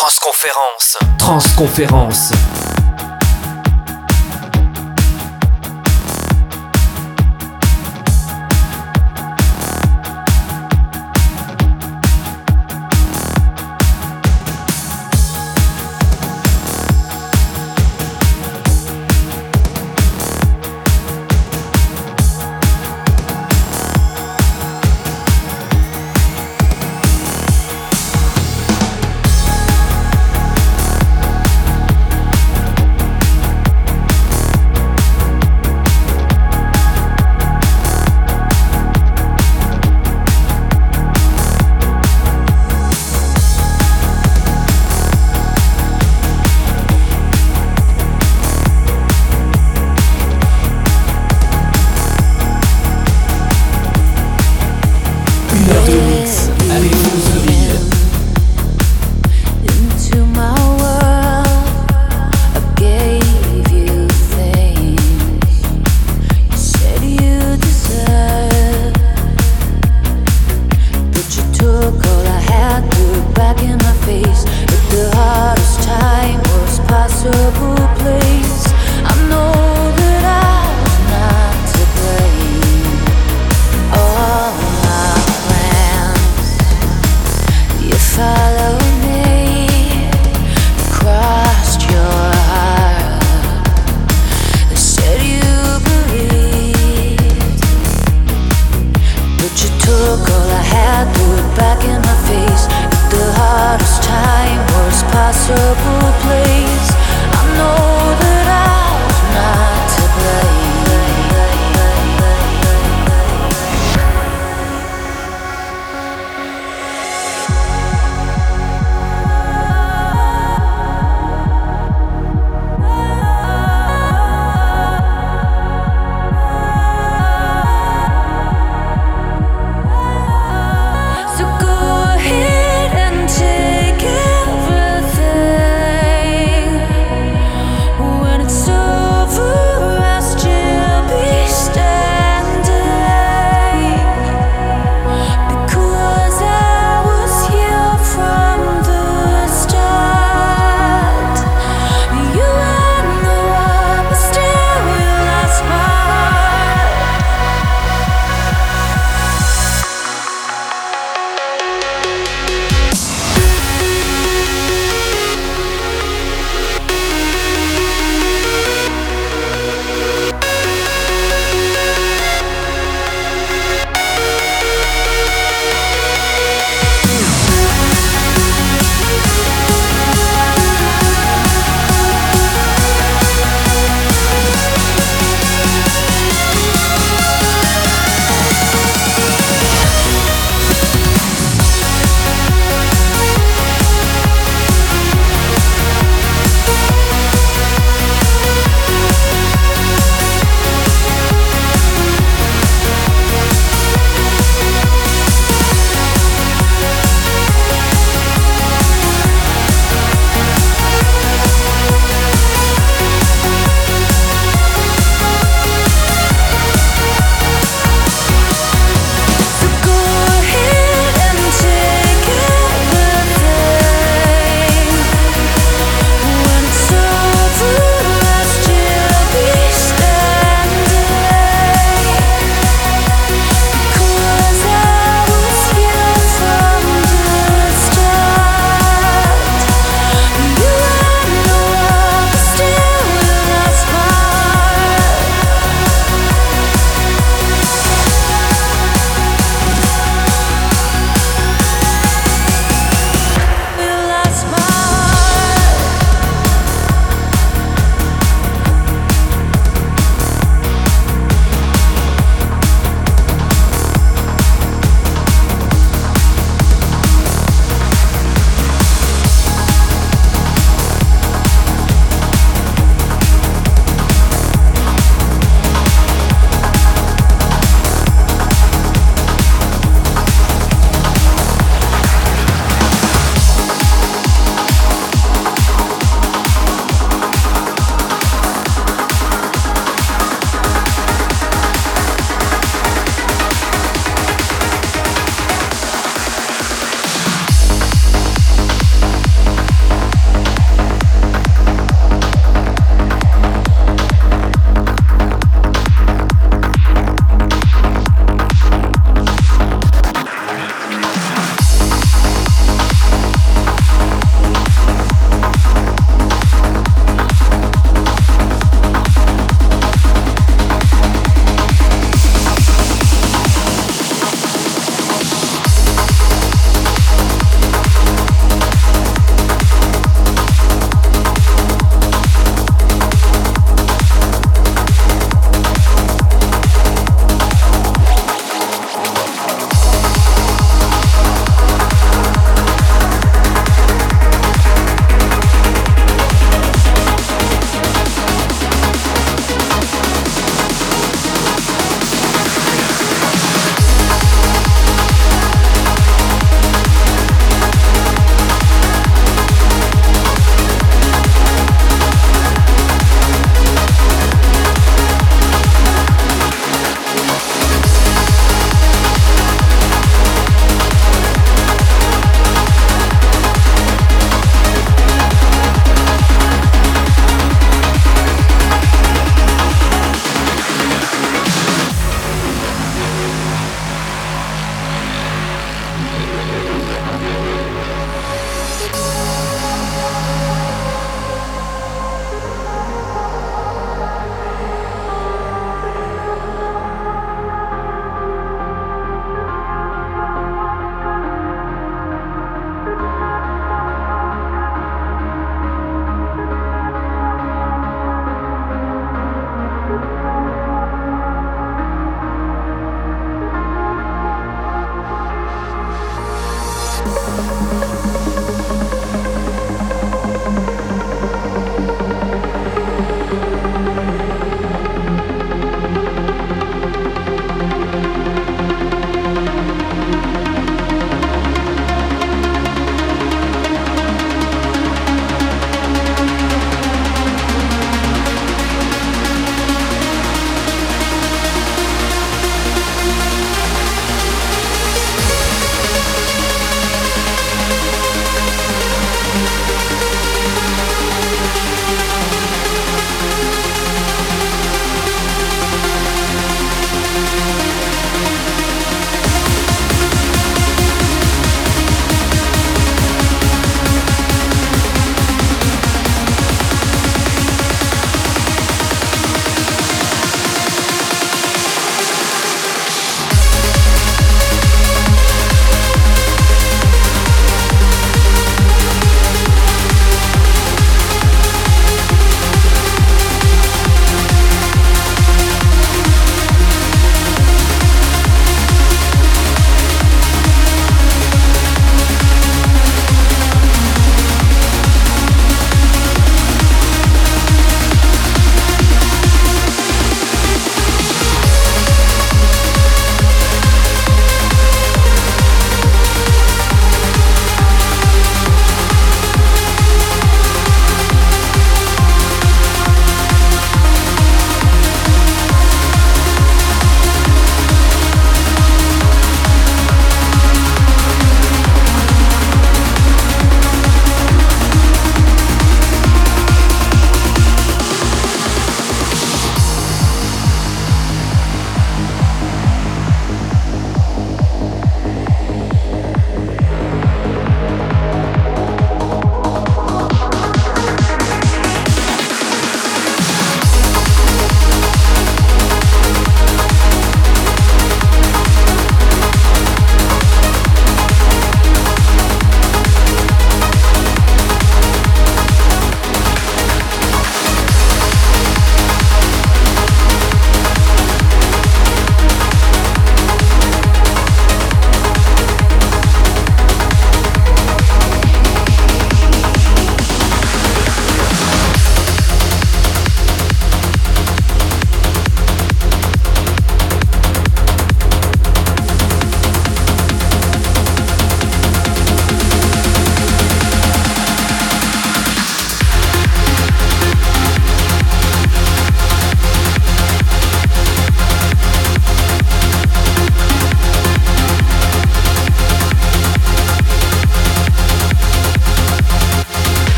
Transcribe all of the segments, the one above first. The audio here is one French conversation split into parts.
Transconférence. Transconférence.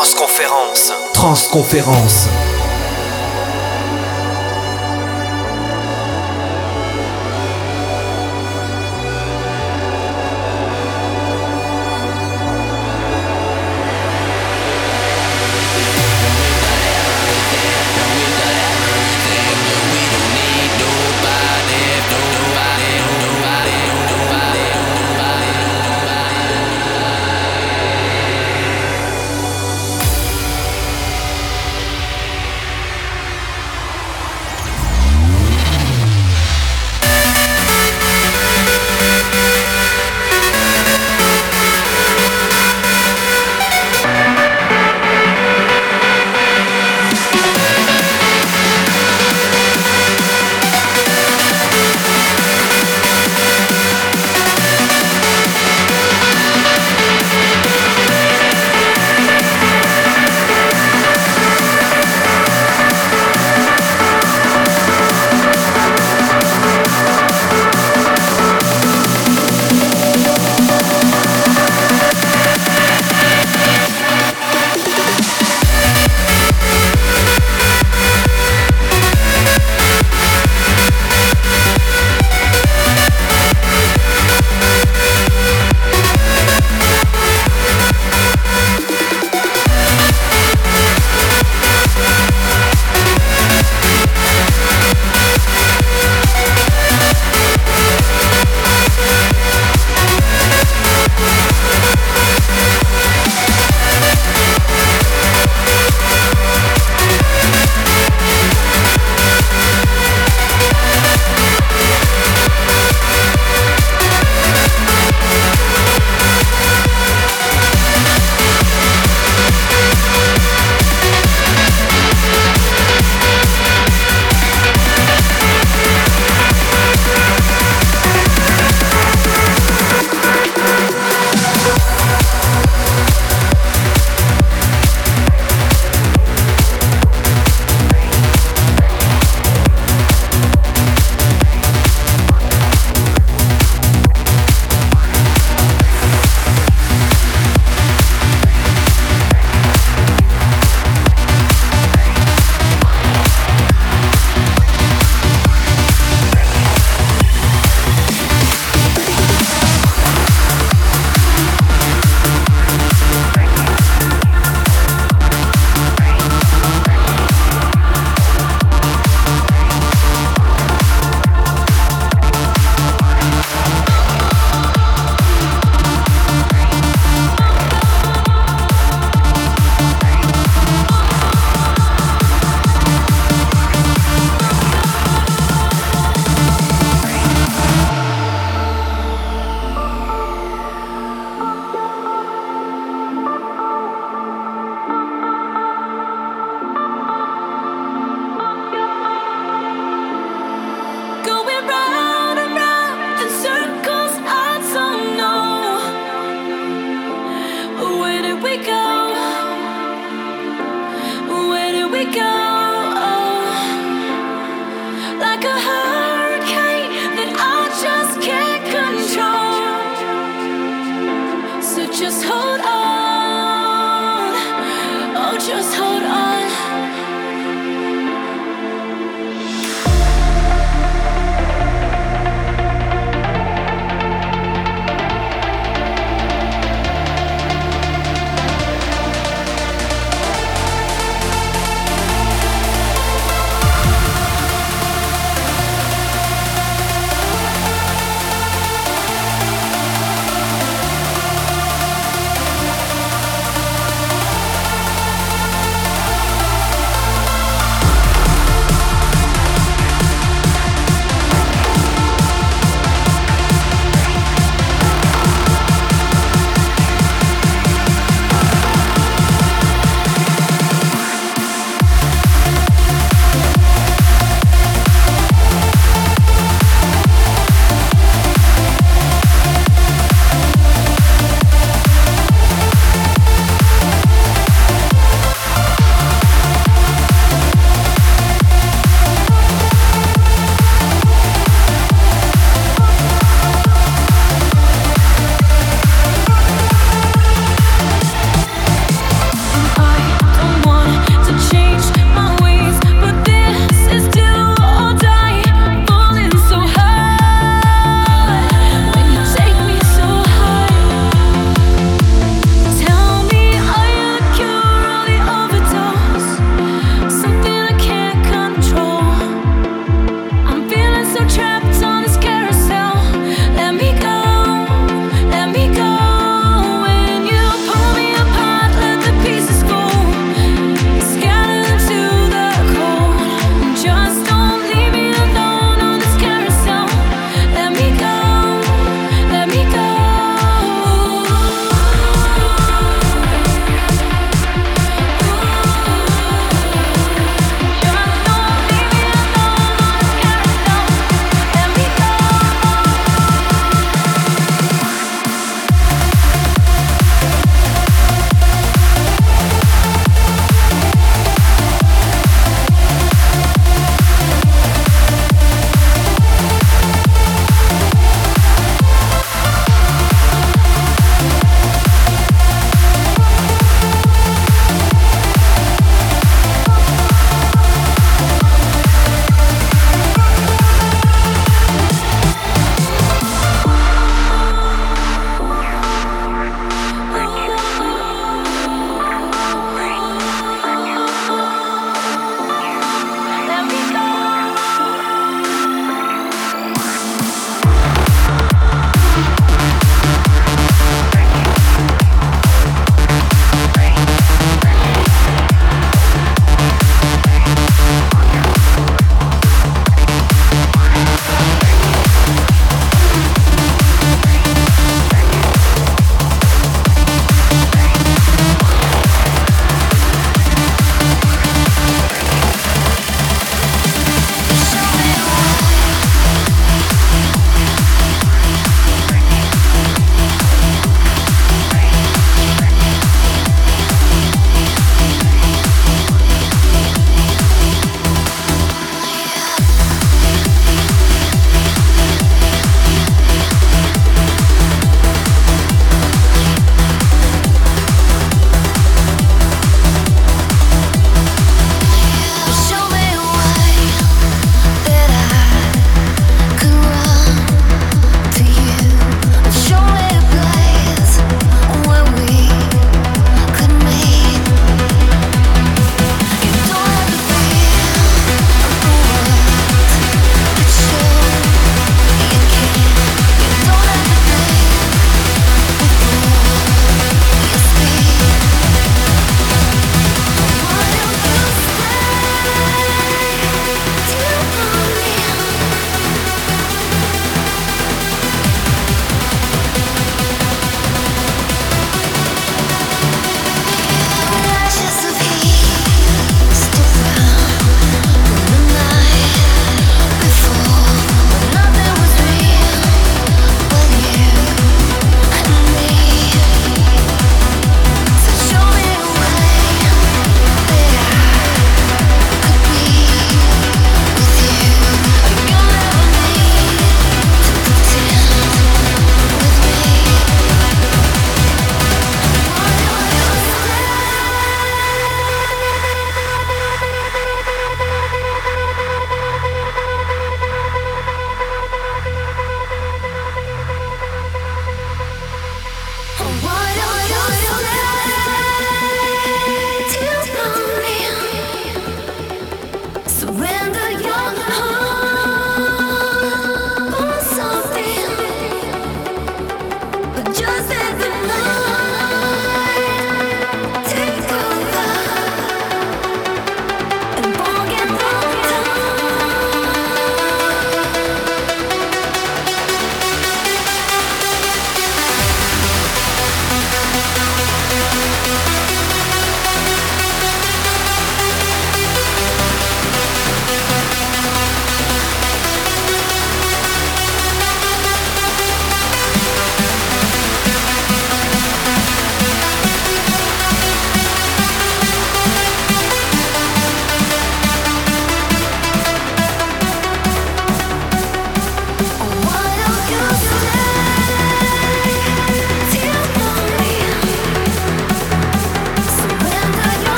Transconférence. Transconférence. just hope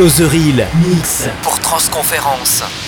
Real Mix pour Transconférence.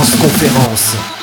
Transconférence.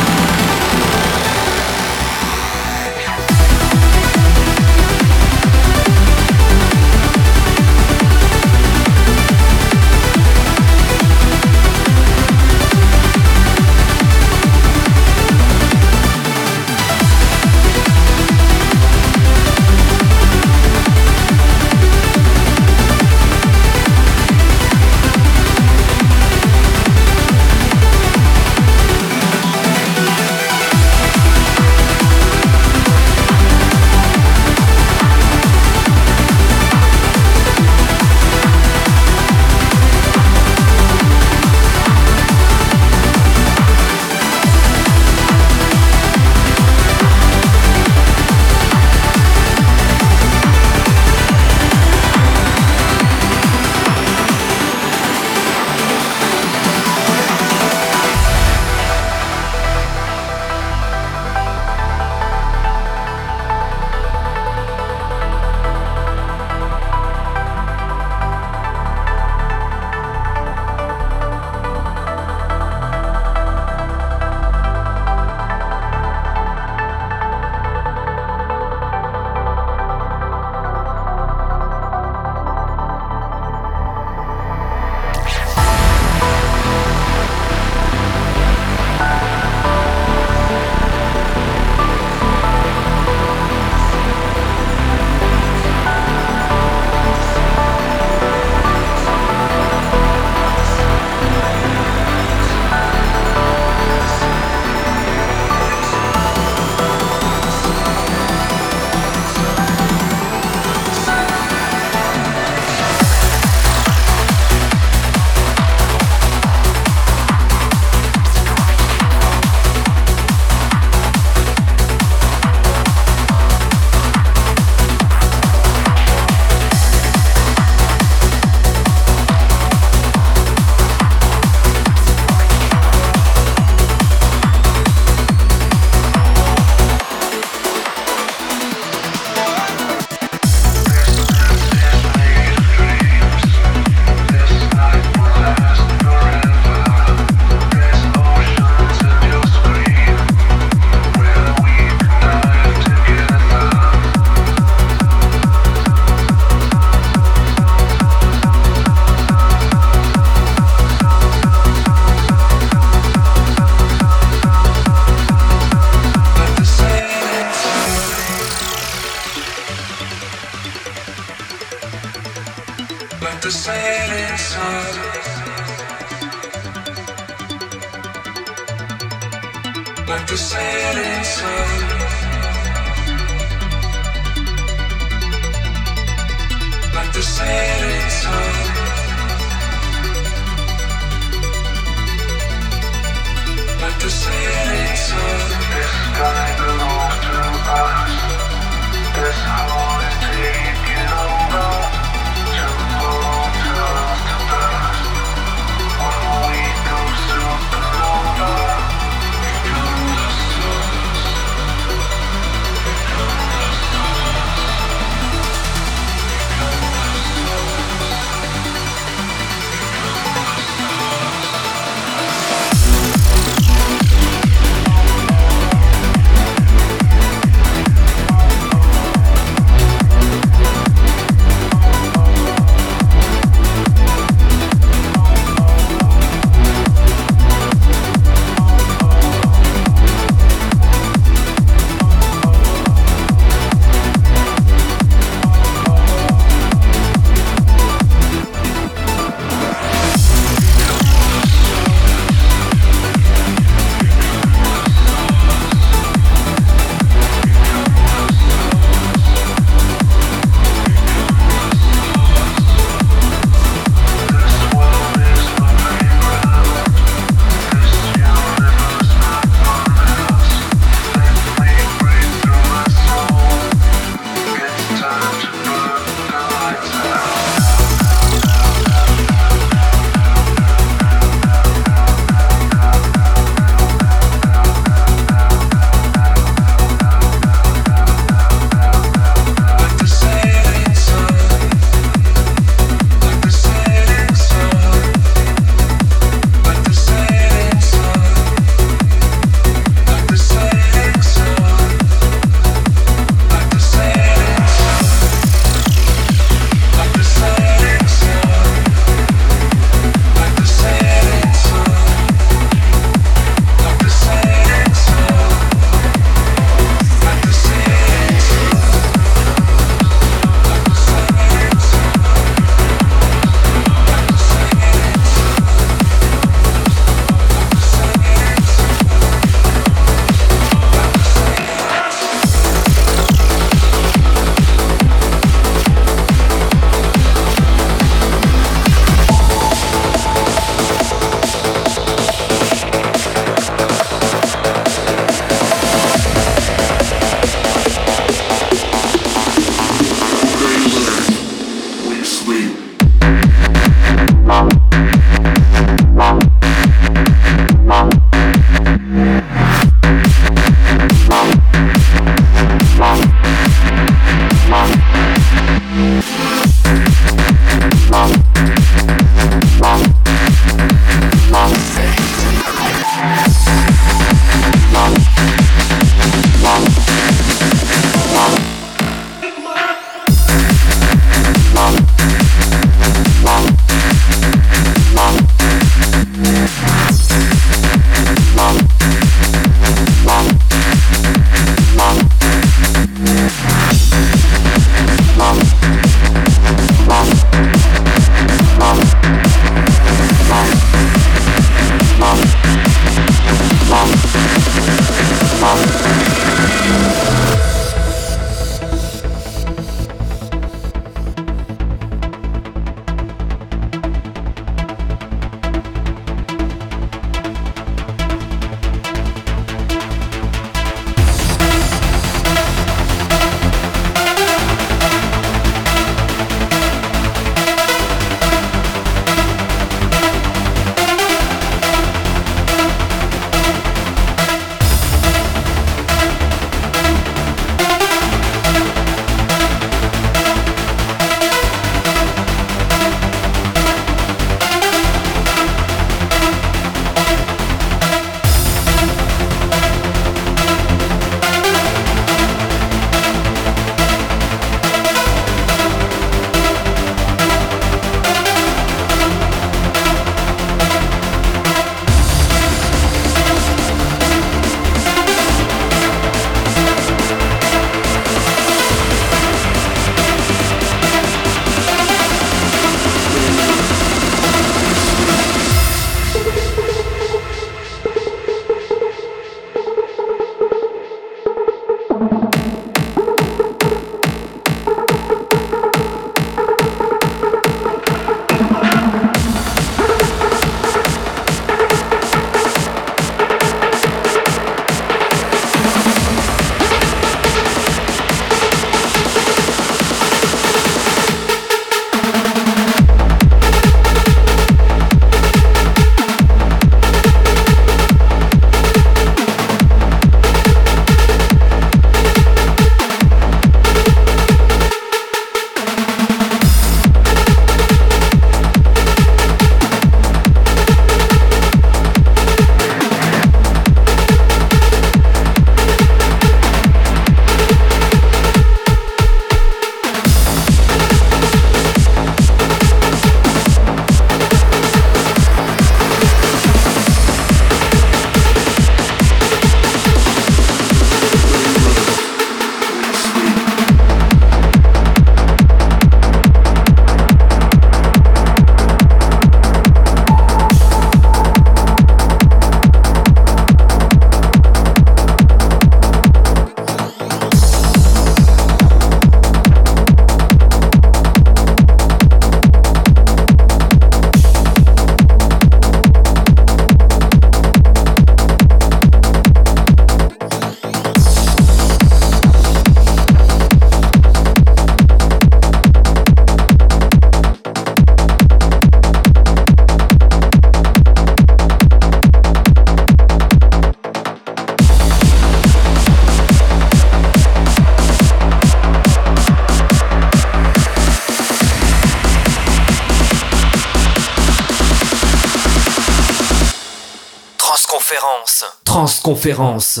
Transconférence.